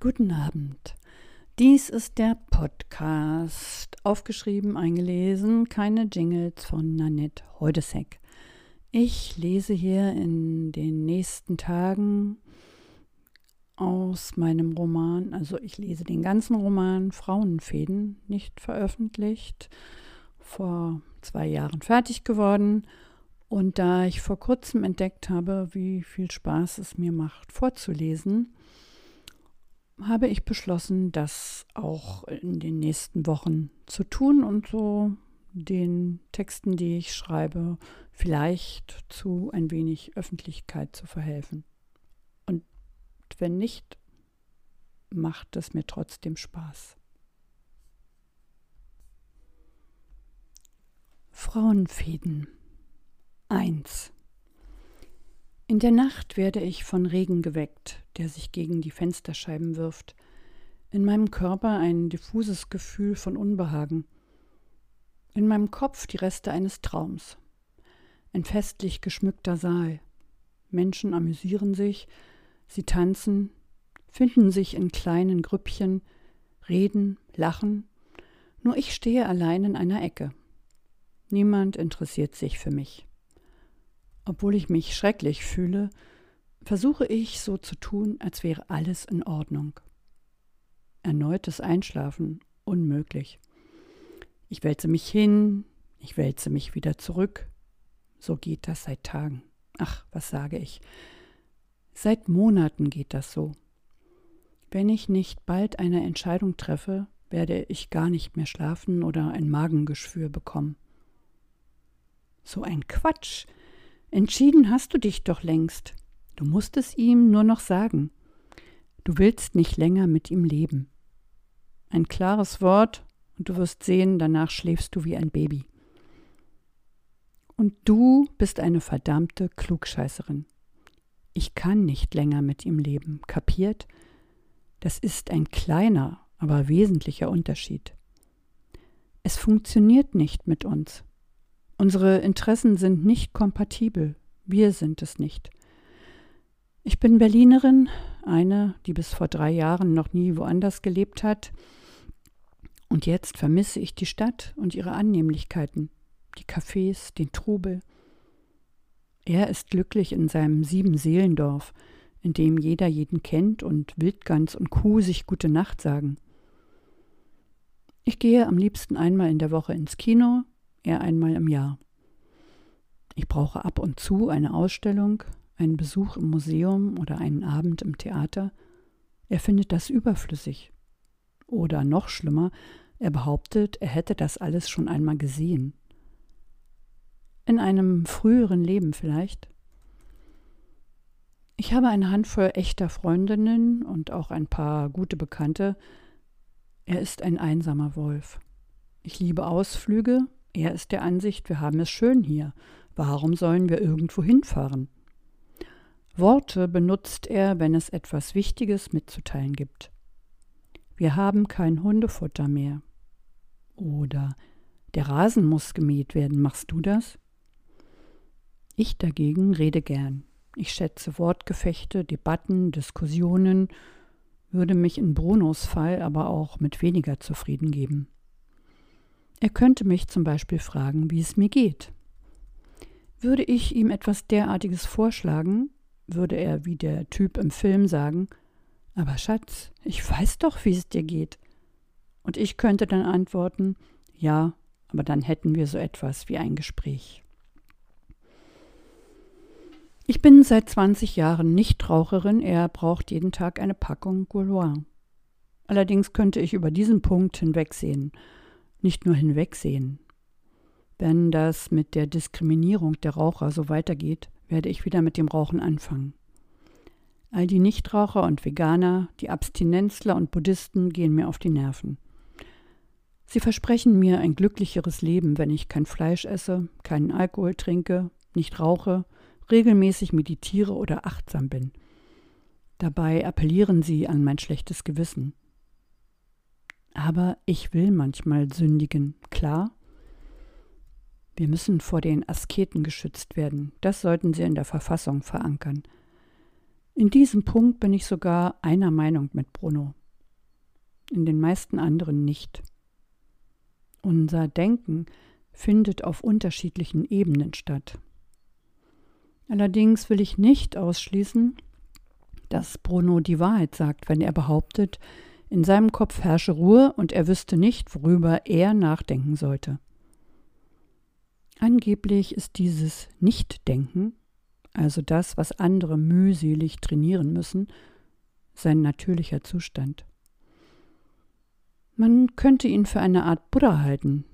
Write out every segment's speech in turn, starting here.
Guten Abend. Dies ist der Podcast. Aufgeschrieben, eingelesen, keine Jingles von Nanette Heudesheck. Ich lese hier in den nächsten Tagen aus meinem Roman, also ich lese den ganzen Roman Frauenfäden, nicht veröffentlicht, vor zwei Jahren fertig geworden. Und da ich vor kurzem entdeckt habe, wie viel Spaß es mir macht, vorzulesen, habe ich beschlossen, das auch in den nächsten Wochen zu tun und so den Texten, die ich schreibe, vielleicht zu ein wenig Öffentlichkeit zu verhelfen. Und wenn nicht, macht es mir trotzdem Spaß. Frauenfäden 1 in der Nacht werde ich von Regen geweckt, der sich gegen die Fensterscheiben wirft. In meinem Körper ein diffuses Gefühl von Unbehagen. In meinem Kopf die Reste eines Traums. Ein festlich geschmückter Saal. Menschen amüsieren sich, sie tanzen, finden sich in kleinen Grüppchen, reden, lachen. Nur ich stehe allein in einer Ecke. Niemand interessiert sich für mich. Obwohl ich mich schrecklich fühle, versuche ich so zu tun, als wäre alles in Ordnung. Erneutes Einschlafen unmöglich. Ich wälze mich hin, ich wälze mich wieder zurück. So geht das seit Tagen. Ach, was sage ich? Seit Monaten geht das so. Wenn ich nicht bald eine Entscheidung treffe, werde ich gar nicht mehr schlafen oder ein Magengeschwür bekommen. So ein Quatsch. Entschieden hast du dich doch längst. Du musst es ihm nur noch sagen. Du willst nicht länger mit ihm leben. Ein klares Wort, und du wirst sehen, danach schläfst du wie ein Baby. Und du bist eine verdammte Klugscheißerin. Ich kann nicht länger mit ihm leben, kapiert? Das ist ein kleiner, aber wesentlicher Unterschied. Es funktioniert nicht mit uns. Unsere Interessen sind nicht kompatibel. Wir sind es nicht. Ich bin Berlinerin, eine, die bis vor drei Jahren noch nie woanders gelebt hat. Und jetzt vermisse ich die Stadt und ihre Annehmlichkeiten, die Cafés, den Trubel. Er ist glücklich in seinem Sieben-Seelendorf, in dem jeder jeden kennt und Wildgans und Kuh sich gute Nacht sagen. Ich gehe am liebsten einmal in der Woche ins Kino, er einmal im Jahr. Ich brauche ab und zu eine Ausstellung, einen Besuch im Museum oder einen Abend im Theater. Er findet das überflüssig. Oder noch schlimmer, er behauptet, er hätte das alles schon einmal gesehen. In einem früheren Leben vielleicht. Ich habe eine Handvoll echter Freundinnen und auch ein paar gute Bekannte. Er ist ein einsamer Wolf. Ich liebe Ausflüge, er ist der Ansicht, wir haben es schön hier. Warum sollen wir irgendwo hinfahren? Worte benutzt er, wenn es etwas Wichtiges mitzuteilen gibt. Wir haben kein Hundefutter mehr. Oder der Rasen muss gemäht werden, machst du das? Ich dagegen rede gern. Ich schätze Wortgefechte, Debatten, Diskussionen, würde mich in Brunos Fall aber auch mit weniger zufrieden geben. Er könnte mich zum Beispiel fragen, wie es mir geht. Würde ich ihm etwas derartiges vorschlagen, würde er wie der Typ im Film sagen, aber Schatz, ich weiß doch, wie es dir geht. Und ich könnte dann antworten, ja, aber dann hätten wir so etwas wie ein Gespräch. Ich bin seit 20 Jahren Nichtraucherin, er braucht jeden Tag eine Packung Gaulois. Allerdings könnte ich über diesen Punkt hinwegsehen nicht nur hinwegsehen. Wenn das mit der Diskriminierung der Raucher so weitergeht, werde ich wieder mit dem Rauchen anfangen. All die Nichtraucher und Veganer, die Abstinenzler und Buddhisten gehen mir auf die Nerven. Sie versprechen mir ein glücklicheres Leben, wenn ich kein Fleisch esse, keinen Alkohol trinke, nicht rauche, regelmäßig meditiere oder achtsam bin. Dabei appellieren sie an mein schlechtes Gewissen. Aber ich will manchmal sündigen, klar. Wir müssen vor den Asketen geschützt werden. Das sollten Sie in der Verfassung verankern. In diesem Punkt bin ich sogar einer Meinung mit Bruno. In den meisten anderen nicht. Unser Denken findet auf unterschiedlichen Ebenen statt. Allerdings will ich nicht ausschließen, dass Bruno die Wahrheit sagt, wenn er behauptet, in seinem Kopf herrsche Ruhe und er wüsste nicht, worüber er nachdenken sollte. Angeblich ist dieses Nichtdenken, also das, was andere mühselig trainieren müssen, sein natürlicher Zustand. Man könnte ihn für eine Art Buddha halten,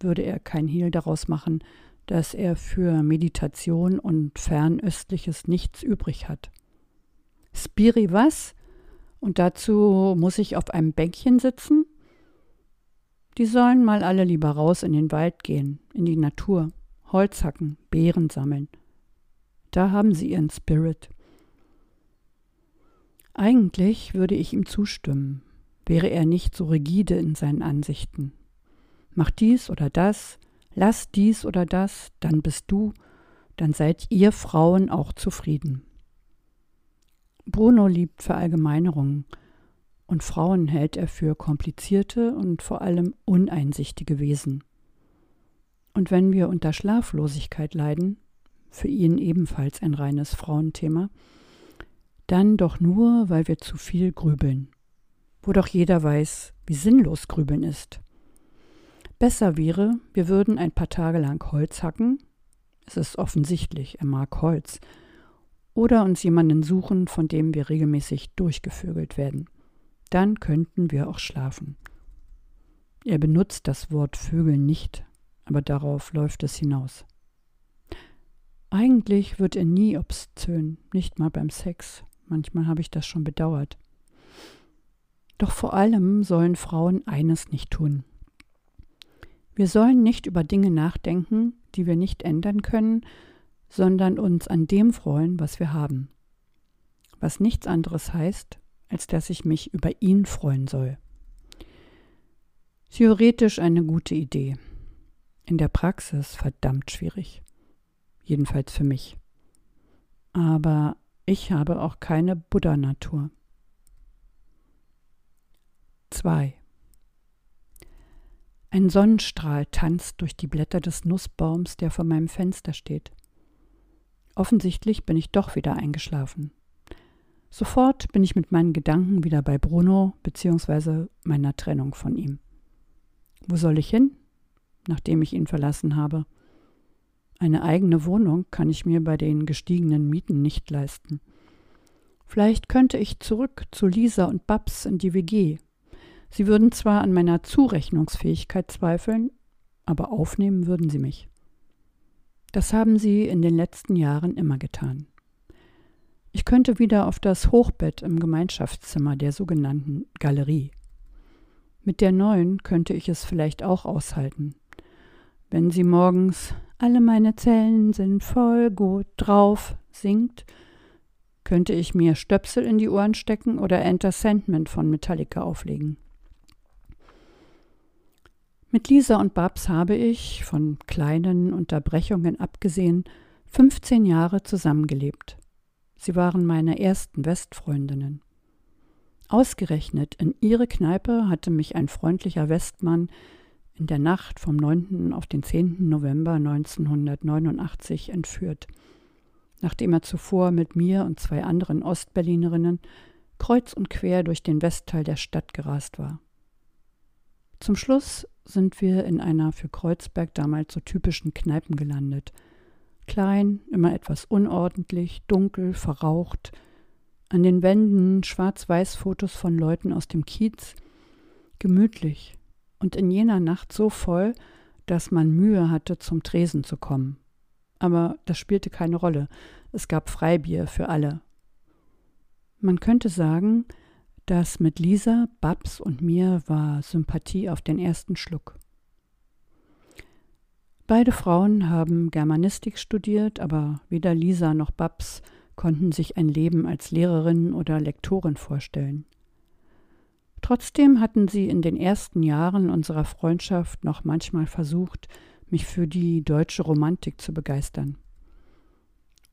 würde er kein Hehl daraus machen, dass er für Meditation und fernöstliches nichts übrig hat. Spiri was? Und dazu muss ich auf einem Bänkchen sitzen? Die sollen mal alle lieber raus in den Wald gehen, in die Natur, Holz hacken, Beeren sammeln. Da haben sie ihren Spirit. Eigentlich würde ich ihm zustimmen, wäre er nicht so rigide in seinen Ansichten. Mach dies oder das, lass dies oder das, dann bist du, dann seid ihr Frauen auch zufrieden. Bruno liebt Verallgemeinerungen und Frauen hält er für komplizierte und vor allem uneinsichtige Wesen. Und wenn wir unter Schlaflosigkeit leiden, für ihn ebenfalls ein reines Frauenthema, dann doch nur, weil wir zu viel grübeln, wo doch jeder weiß, wie sinnlos grübeln ist. Besser wäre, wir würden ein paar Tage lang Holz hacken, es ist offensichtlich, er mag Holz, oder uns jemanden suchen, von dem wir regelmäßig durchgevögelt werden. Dann könnten wir auch schlafen. Er benutzt das Wort Vögeln nicht, aber darauf läuft es hinaus. Eigentlich wird er nie obszön, nicht mal beim Sex. Manchmal habe ich das schon bedauert. Doch vor allem sollen Frauen eines nicht tun. Wir sollen nicht über Dinge nachdenken, die wir nicht ändern können, sondern uns an dem freuen, was wir haben. Was nichts anderes heißt, als dass ich mich über ihn freuen soll. Theoretisch eine gute Idee. In der Praxis verdammt schwierig. Jedenfalls für mich. Aber ich habe auch keine Buddha-Natur. 2. Ein Sonnenstrahl tanzt durch die Blätter des Nussbaums, der vor meinem Fenster steht. Offensichtlich bin ich doch wieder eingeschlafen. Sofort bin ich mit meinen Gedanken wieder bei Bruno bzw. meiner Trennung von ihm. Wo soll ich hin, nachdem ich ihn verlassen habe? Eine eigene Wohnung kann ich mir bei den gestiegenen Mieten nicht leisten. Vielleicht könnte ich zurück zu Lisa und Babs in die WG. Sie würden zwar an meiner Zurechnungsfähigkeit zweifeln, aber aufnehmen würden sie mich. Das haben sie in den letzten Jahren immer getan. Ich könnte wieder auf das Hochbett im Gemeinschaftszimmer der sogenannten Galerie. Mit der neuen könnte ich es vielleicht auch aushalten. Wenn sie morgens Alle meine Zellen sind voll gut drauf singt, könnte ich mir Stöpsel in die Ohren stecken oder Enter Sandman von Metallica auflegen. Mit Lisa und Babs habe ich, von kleinen Unterbrechungen abgesehen, 15 Jahre zusammengelebt. Sie waren meine ersten Westfreundinnen. Ausgerechnet in ihre Kneipe hatte mich ein freundlicher Westmann in der Nacht vom 9. auf den 10. November 1989 entführt, nachdem er zuvor mit mir und zwei anderen Ostberlinerinnen kreuz und quer durch den Westteil der Stadt gerast war. Zum Schluss sind wir in einer für Kreuzberg damals so typischen Kneipen gelandet. Klein, immer etwas unordentlich, dunkel, verraucht. An den Wänden Schwarz-Weiß-Fotos von Leuten aus dem Kiez. Gemütlich und in jener Nacht so voll, dass man Mühe hatte, zum Tresen zu kommen. Aber das spielte keine Rolle. Es gab Freibier für alle. Man könnte sagen, das mit Lisa, Babs und mir war Sympathie auf den ersten Schluck. Beide Frauen haben Germanistik studiert, aber weder Lisa noch Babs konnten sich ein Leben als Lehrerin oder Lektorin vorstellen. Trotzdem hatten sie in den ersten Jahren unserer Freundschaft noch manchmal versucht, mich für die deutsche Romantik zu begeistern.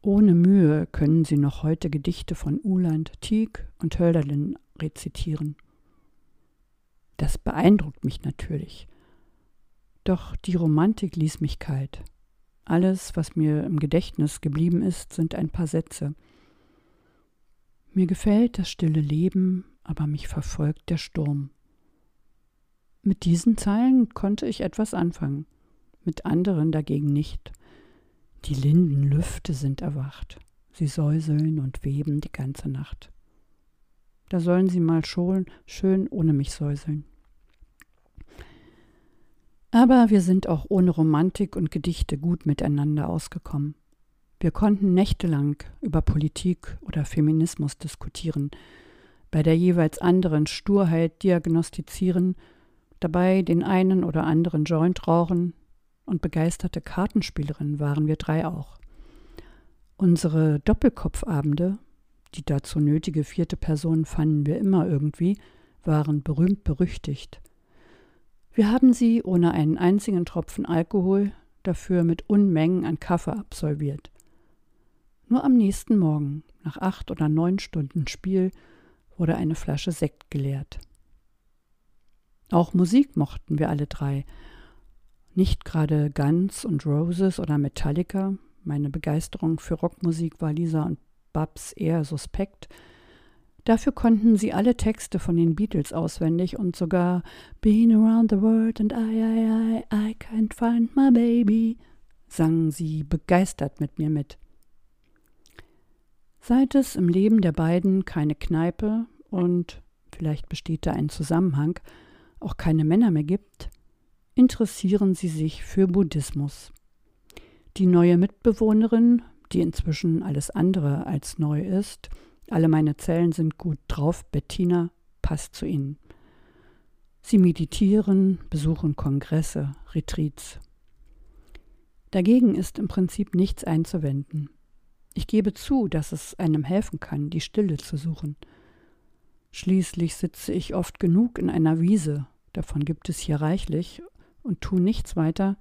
Ohne Mühe können sie noch heute Gedichte von Uhland, Tieck und Hölderlin rezitieren. Das beeindruckt mich natürlich. Doch die Romantik ließ mich kalt. Alles, was mir im Gedächtnis geblieben ist, sind ein paar Sätze. Mir gefällt das stille Leben, aber mich verfolgt der Sturm. Mit diesen Zeilen konnte ich etwas anfangen, mit anderen dagegen nicht. Die linden Lüfte sind erwacht, sie säuseln und weben die ganze Nacht. Da sollen sie mal schon schön ohne mich säuseln. Aber wir sind auch ohne Romantik und Gedichte gut miteinander ausgekommen. Wir konnten nächtelang über Politik oder Feminismus diskutieren, bei der jeweils anderen Sturheit diagnostizieren, dabei den einen oder anderen Joint rauchen und begeisterte Kartenspielerin waren wir drei auch. Unsere Doppelkopfabende, die dazu nötige vierte Person fanden wir immer irgendwie, waren berühmt berüchtigt. Wir haben sie ohne einen einzigen Tropfen Alkohol, dafür mit Unmengen an Kaffee absolviert. Nur am nächsten Morgen, nach acht oder neun Stunden Spiel, wurde eine Flasche Sekt geleert. Auch Musik mochten wir alle drei. Nicht gerade Guns und Roses oder Metallica. Meine Begeisterung für Rockmusik war Lisa und Babs eher suspekt. Dafür konnten sie alle Texte von den Beatles auswendig und sogar Been around the world and I, I, I, I can't find my baby sangen sie begeistert mit mir mit. Seit es im Leben der beiden keine Kneipe und vielleicht besteht da ein Zusammenhang, auch keine Männer mehr gibt, interessieren sie sich für Buddhismus. Die neue Mitbewohnerin, die inzwischen alles andere als neu ist, alle meine Zellen sind gut drauf, Bettina passt zu ihnen. Sie meditieren, besuchen Kongresse, Retreats. Dagegen ist im Prinzip nichts einzuwenden. Ich gebe zu, dass es einem helfen kann, die Stille zu suchen. Schließlich sitze ich oft genug in einer Wiese, davon gibt es hier reichlich, und tu nichts weiter,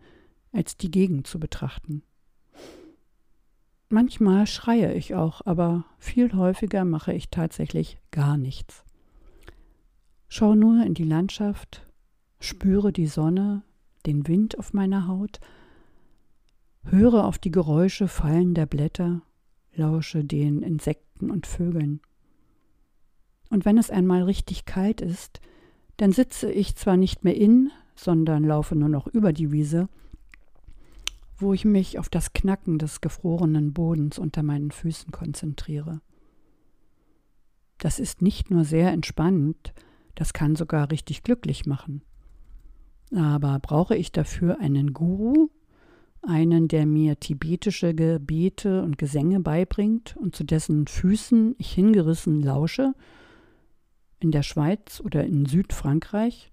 als die Gegend zu betrachten. Manchmal schreie ich auch, aber viel häufiger mache ich tatsächlich gar nichts. Schau nur in die Landschaft, spüre die Sonne, den Wind auf meiner Haut, höre auf die Geräusche fallender Blätter, lausche den Insekten und Vögeln. Und wenn es einmal richtig kalt ist, dann sitze ich zwar nicht mehr in, sondern laufe nur noch über die Wiese, wo ich mich auf das Knacken des gefrorenen Bodens unter meinen Füßen konzentriere. Das ist nicht nur sehr entspannend, das kann sogar richtig glücklich machen. Aber brauche ich dafür einen Guru, einen, der mir tibetische Gebete und Gesänge beibringt und zu dessen Füßen ich hingerissen lausche, in der Schweiz oder in Südfrankreich.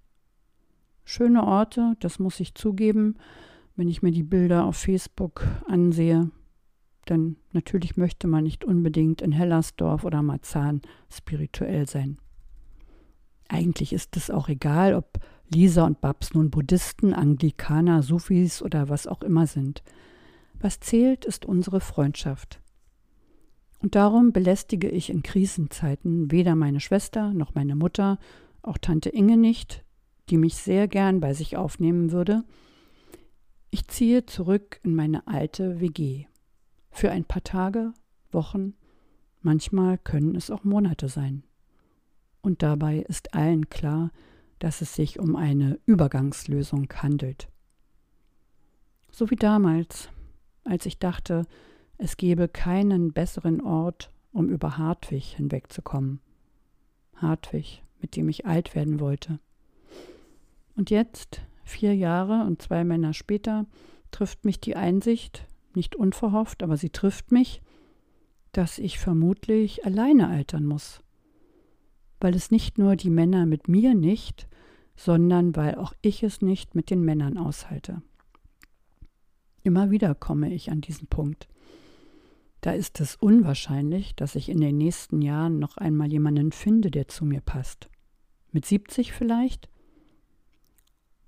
Schöne Orte, das muss ich zugeben, wenn ich mir die Bilder auf Facebook ansehe. Denn natürlich möchte man nicht unbedingt in Hellersdorf oder Marzahn spirituell sein. Eigentlich ist es auch egal, ob Lisa und Babs nun Buddhisten, Anglikaner, Sufis oder was auch immer sind. Was zählt, ist unsere Freundschaft. Und darum belästige ich in Krisenzeiten weder meine Schwester noch meine Mutter, auch Tante Inge nicht, die mich sehr gern bei sich aufnehmen würde. Ich ziehe zurück in meine alte WG. Für ein paar Tage, Wochen, manchmal können es auch Monate sein. Und dabei ist allen klar, dass es sich um eine Übergangslösung handelt. So wie damals, als ich dachte, es gebe keinen besseren Ort, um über Hartwig hinwegzukommen. Hartwig, mit dem ich alt werden wollte. Und jetzt, vier Jahre und zwei Männer später, trifft mich die Einsicht, nicht unverhofft, aber sie trifft mich, dass ich vermutlich alleine altern muss. Weil es nicht nur die Männer mit mir nicht, sondern weil auch ich es nicht mit den Männern aushalte. Immer wieder komme ich an diesen Punkt. Da ist es unwahrscheinlich, dass ich in den nächsten Jahren noch einmal jemanden finde, der zu mir passt. Mit 70 vielleicht?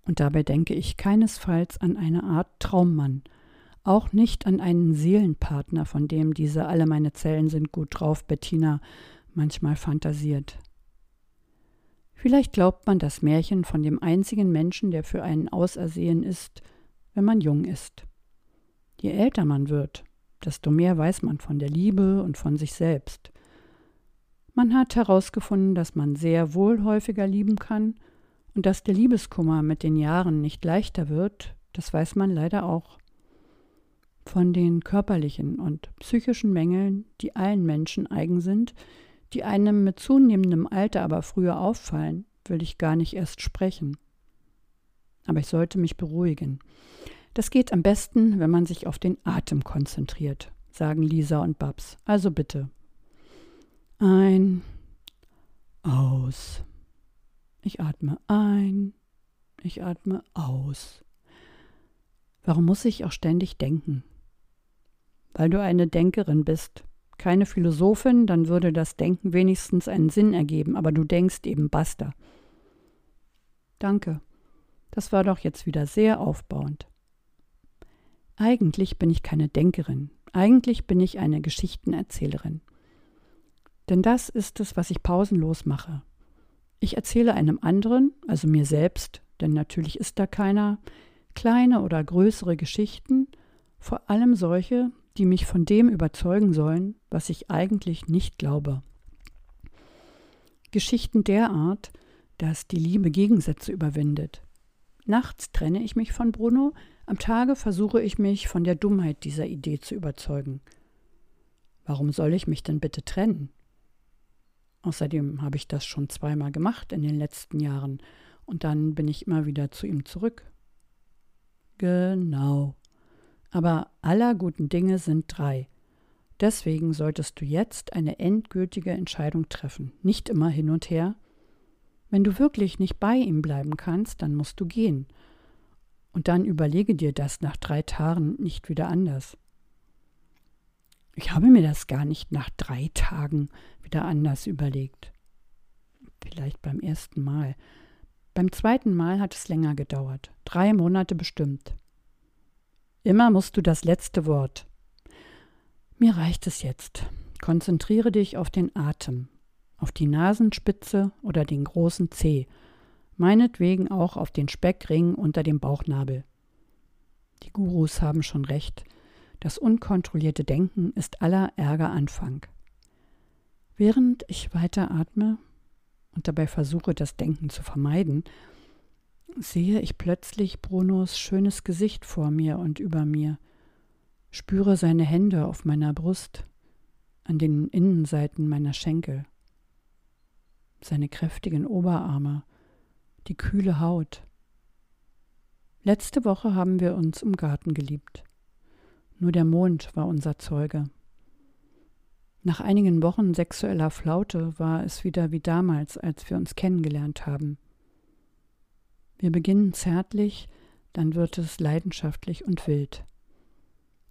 Und dabei denke ich keinesfalls an eine Art Traummann, auch nicht an einen Seelenpartner, von dem diese alle meine Zellen sind gut drauf, Bettina manchmal fantasiert. Vielleicht glaubt man das Märchen von dem einzigen Menschen, der für einen ausersehen ist, wenn man jung ist. Je älter man wird, desto mehr weiß man von der Liebe und von sich selbst. Man hat herausgefunden, dass man sehr wohl häufiger lieben kann und dass der Liebeskummer mit den Jahren nicht leichter wird, das weiß man leider auch. Von den körperlichen und psychischen Mängeln, die allen Menschen eigen sind, die einem mit zunehmendem Alter aber früher auffallen, will ich gar nicht erst sprechen. Aber ich sollte mich beruhigen. Das geht am besten, wenn man sich auf den Atem konzentriert, sagen Lisa und Babs. Also bitte. Ein, aus. Ich atme ein, ich atme aus. Warum muss ich auch ständig denken? Weil du eine Denkerin bist, keine Philosophin, dann würde das Denken wenigstens einen Sinn ergeben, aber du denkst eben basta. Danke. Das war doch jetzt wieder sehr aufbauend. Eigentlich bin ich keine Denkerin, eigentlich bin ich eine Geschichtenerzählerin. Denn das ist es, was ich pausenlos mache. Ich erzähle einem anderen, also mir selbst, denn natürlich ist da keiner, kleine oder größere Geschichten, vor allem solche, die mich von dem überzeugen sollen, was ich eigentlich nicht glaube. Geschichten derart, dass die Liebe Gegensätze überwindet. Nachts trenne ich mich von Bruno, am Tage versuche ich mich von der Dummheit dieser Idee zu überzeugen. Warum soll ich mich denn bitte trennen? Außerdem habe ich das schon zweimal gemacht in den letzten Jahren, und dann bin ich immer wieder zu ihm zurück. Genau. Aber aller guten Dinge sind drei. Deswegen solltest du jetzt eine endgültige Entscheidung treffen, nicht immer hin und her. Wenn du wirklich nicht bei ihm bleiben kannst, dann musst du gehen. Und dann überlege dir das nach drei Tagen nicht wieder anders. Ich habe mir das gar nicht nach drei Tagen wieder anders überlegt. Vielleicht beim ersten Mal. Beim zweiten Mal hat es länger gedauert. Drei Monate bestimmt. Immer musst du das letzte Wort. Mir reicht es jetzt. Konzentriere dich auf den Atem, auf die Nasenspitze oder den großen Zeh, meinetwegen auch auf den Speckring unter dem Bauchnabel. Die Gurus haben schon recht. Das unkontrollierte Denken ist aller Ärger Anfang. Während ich weiter atme und dabei versuche, das Denken zu vermeiden, sehe ich plötzlich Brunos schönes Gesicht vor mir und über mir, spüre seine Hände auf meiner Brust, an den Innenseiten meiner Schenkel, seine kräftigen Oberarme, die kühle Haut. Letzte Woche haben wir uns im Garten geliebt. Nur der Mond war unser Zeuge. Nach einigen Wochen sexueller Flaute war es wieder wie damals, als wir uns kennengelernt haben. Wir beginnen zärtlich, dann wird es leidenschaftlich und wild.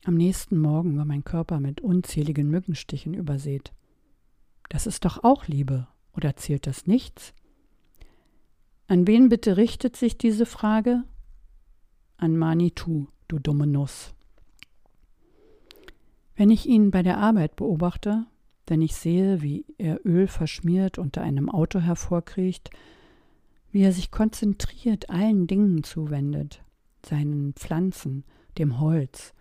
Am nächsten Morgen war mein Körper mit unzähligen Mückenstichen übersät. Das ist doch auch Liebe, oder zählt das nichts? An wen bitte richtet sich diese Frage? An Manitou, du dumme Nuss. Wenn ich ihn bei der Arbeit beobachte, wenn ich sehe, wie er Öl verschmiert unter einem Auto hervorkriecht, wie er sich konzentriert allen Dingen zuwendet, seinen Pflanzen, dem Holz,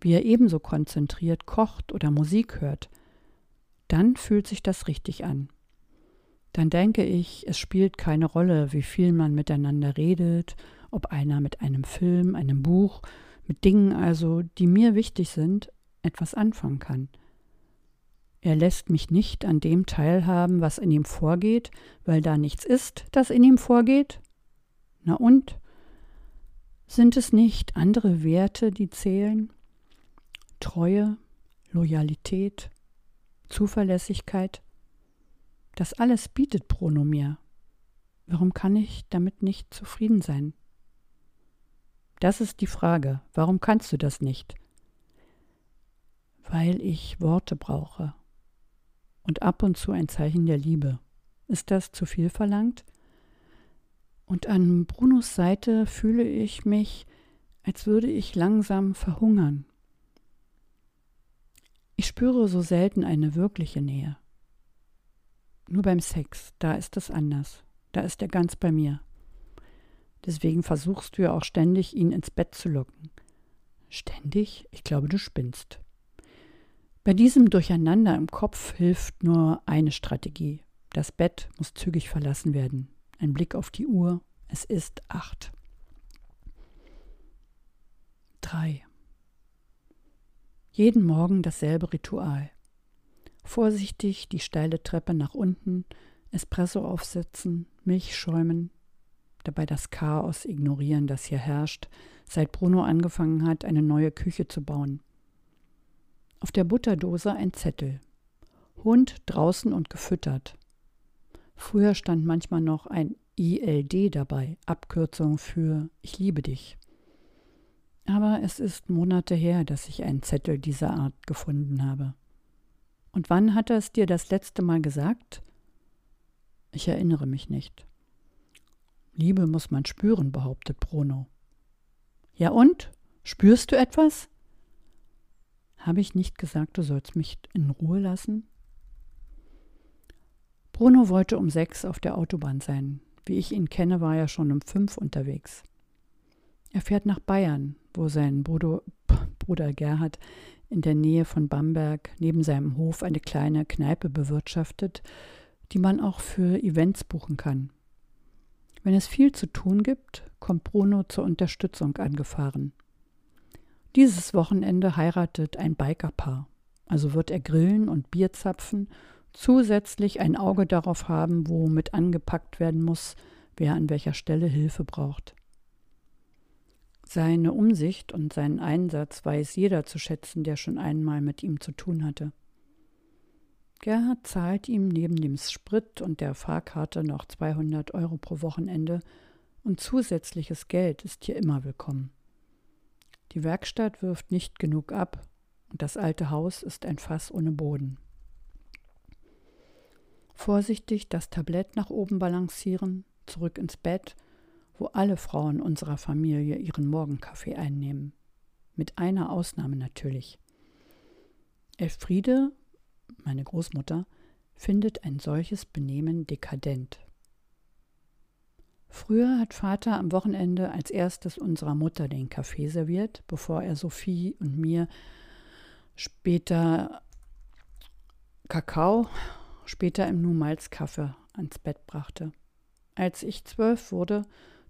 wie er ebenso konzentriert kocht oder Musik hört, dann fühlt sich das richtig an. Dann denke ich, es spielt keine Rolle, wie viel man miteinander redet, ob einer mit einem Film, einem Buch, mit Dingen also, die mir wichtig sind, etwas anfangen kann. Er lässt mich nicht an dem teilhaben, was in ihm vorgeht, weil da nichts ist, das in ihm vorgeht? Na und? Sind es nicht andere Werte, die zählen? Treue, Loyalität, Zuverlässigkeit? Das alles bietet Bruno mir. Warum kann ich damit nicht zufrieden sein? Das ist die Frage. Warum kannst du das nicht? Weil ich Worte brauche und ab und zu ein Zeichen der Liebe. Ist das zu viel verlangt? Und an Brunos Seite fühle ich mich, als würde ich langsam verhungern. Ich spüre so selten eine wirkliche Nähe. Nur beim Sex, da ist es anders. Da ist er ganz bei mir. Deswegen versuchst du ja auch ständig, ihn ins Bett zu locken. Ständig? Ich glaube, du spinnst. Bei diesem Durcheinander im Kopf hilft nur eine Strategie. Das Bett muss zügig verlassen werden. Ein Blick auf die Uhr. Es ist acht. 3. Jeden Morgen dasselbe Ritual. Vorsichtig die steile Treppe nach unten, Espresso aufsetzen, Milch schäumen, dabei das Chaos ignorieren, das hier herrscht, seit Bruno angefangen hat, eine neue Küche zu bauen. Auf der Butterdose ein Zettel. Hund draußen und gefüttert. Früher stand manchmal noch ein ILD dabei, Abkürzung für Ich liebe dich. Aber es ist Monate her, dass ich einen Zettel dieser Art gefunden habe. Und wann hat er es dir das letzte Mal gesagt? Ich erinnere mich nicht. Liebe muss man spüren, behauptet Bruno. Ja und? Spürst du etwas? Habe ich nicht gesagt, du sollst mich in Ruhe lassen? Bruno wollte um sechs auf der Autobahn sein. Wie ich ihn kenne, war er schon um fünf unterwegs. Er fährt nach Bayern, wo sein Bruder, Bruder Gerhard in der Nähe von Bamberg neben seinem Hof eine kleine Kneipe bewirtschaftet, die man auch für Events buchen kann. Wenn es viel zu tun gibt, kommt Bruno zur Unterstützung angefahren. Dieses Wochenende heiratet ein Bikerpaar, also wird er grillen und Bier zapfen, zusätzlich ein Auge darauf haben, wo mit angepackt werden muss, wer an welcher Stelle Hilfe braucht. Seine Umsicht und seinen Einsatz weiß jeder zu schätzen, der schon einmal mit ihm zu tun hatte. Gerhard zahlt ihm neben dem Sprit und der Fahrkarte noch 200 Euro pro Wochenende und zusätzliches Geld ist hier immer willkommen. Die Werkstatt wirft nicht genug ab und das alte Haus ist ein Fass ohne Boden. Vorsichtig das Tablett nach oben balancieren, zurück ins Bett wo alle Frauen unserer Familie ihren Morgenkaffee einnehmen. Mit einer Ausnahme natürlich. Elfriede, meine Großmutter, findet ein solches Benehmen dekadent. Früher hat Vater am Wochenende als erstes unserer Mutter den Kaffee serviert, bevor er Sophie und mir später Kakao, später im Nu Malzkaffee ans Bett brachte. Als ich zwölf wurde,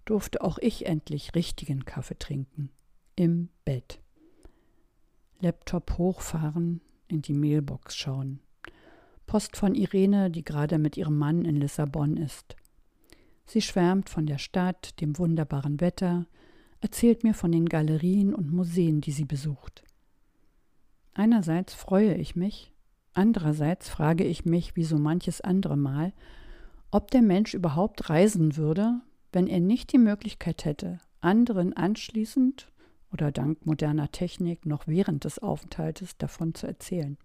durfte auch ich endlich richtigen Kaffee trinken. Im Bett. Laptop hochfahren, in die Mailbox schauen. Post von Irene, die gerade mit ihrem Mann in Lissabon ist. Sie schwärmt von der Stadt, dem wunderbaren Wetter, erzählt mir von den Galerien und Museen, die sie besucht. Einerseits freue ich mich, andererseits frage ich mich, wie so manches andere Mal, ob der Mensch überhaupt reisen würde, wenn er nicht die Möglichkeit hätte, anderen anschließend oder dank moderner Technik noch während des Aufenthaltes davon zu erzählen.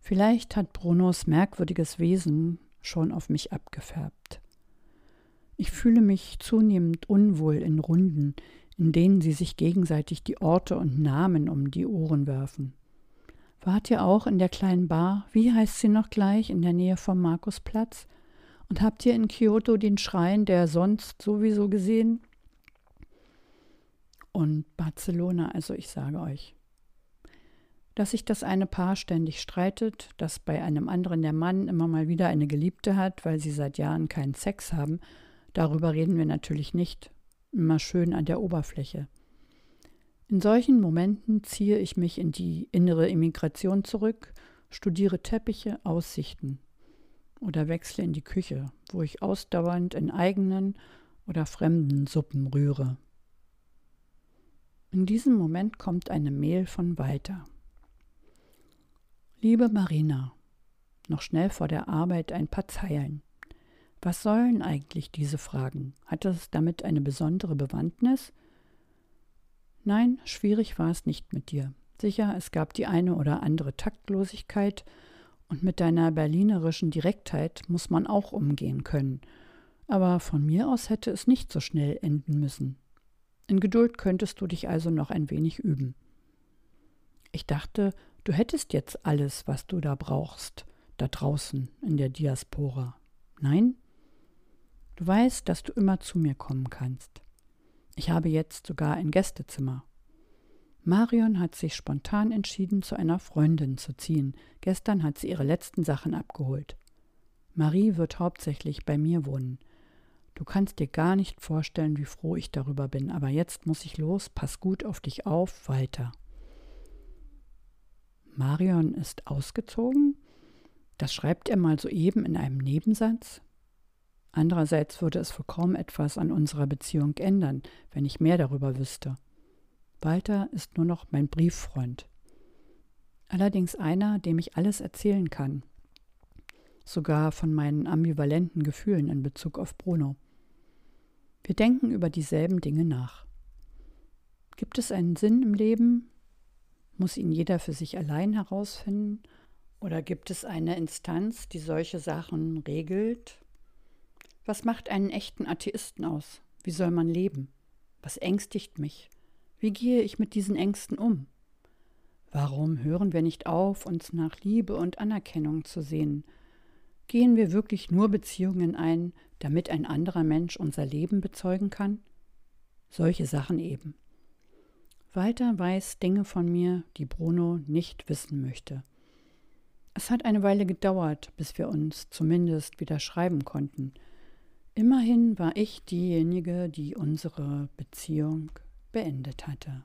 Vielleicht hat Brunos merkwürdiges Wesen schon auf mich abgefärbt. Ich fühle mich zunehmend unwohl in Runden, in denen sie sich gegenseitig die Orte und Namen um die Ohren werfen. Wart ihr auch in der kleinen Bar, wie heißt sie noch gleich, in der Nähe vom Markusplatz? Und habt ihr in Kyoto den Schrein der sonst sowieso gesehen? Und Barcelona, also ich sage euch, dass sich das eine Paar ständig streitet, dass bei einem anderen der Mann immer mal wieder eine Geliebte hat, weil sie seit Jahren keinen Sex haben, darüber reden wir natürlich nicht, immer schön an der Oberfläche. In solchen Momenten ziehe ich mich in die innere Immigration zurück, studiere Teppiche, Aussichten, oder wechsle in die Küche, wo ich ausdauernd in eigenen oder fremden Suppen rühre. In diesem Moment kommt eine Mail von Walter. Liebe Marina, noch schnell vor der Arbeit ein paar Zeilen. Was sollen eigentlich diese Fragen? Hat es damit eine besondere Bewandtnis? Nein, schwierig war es nicht mit dir. Sicher, es gab die eine oder andere Taktlosigkeit, und mit deiner berlinerischen Direktheit muss man auch umgehen können. Aber von mir aus hätte es nicht so schnell enden müssen. In Geduld könntest du dich also noch ein wenig üben. Ich dachte, du hättest jetzt alles, was du da brauchst, da draußen in der Diaspora. Nein? Du weißt, dass du immer zu mir kommen kannst. Ich habe jetzt sogar ein Gästezimmer. Marion hat sich spontan entschieden, zu einer Freundin zu ziehen. Gestern hat sie ihre letzten Sachen abgeholt. Marie wird hauptsächlich bei mir wohnen. Du kannst dir gar nicht vorstellen, wie froh ich darüber bin, aber jetzt muss ich los, pass gut auf dich auf, weiter. Marion ist ausgezogen? Das schreibt er mal soeben in einem Nebensatz? Andererseits würde es für kaum etwas an unserer Beziehung ändern, wenn ich mehr darüber wüsste. Walter ist nur noch mein Brieffreund. Allerdings einer, dem ich alles erzählen kann. Sogar von meinen ambivalenten Gefühlen in Bezug auf Bruno. Wir denken über dieselben Dinge nach. Gibt es einen Sinn im Leben? Muss ihn jeder für sich allein herausfinden? Oder gibt es eine Instanz, die solche Sachen regelt? Was macht einen echten Atheisten aus? Wie soll man leben? Was ängstigt mich? Wie gehe ich mit diesen Ängsten um? Warum hören wir nicht auf, uns nach Liebe und Anerkennung zu sehen? Gehen wir wirklich nur Beziehungen ein, damit ein anderer Mensch unser Leben bezeugen kann? Solche Sachen eben. Walter weiß Dinge von mir, die Bruno nicht wissen möchte. Es hat eine Weile gedauert, bis wir uns zumindest wieder schreiben konnten. Immerhin war ich diejenige, die unsere Beziehung beendet hatte.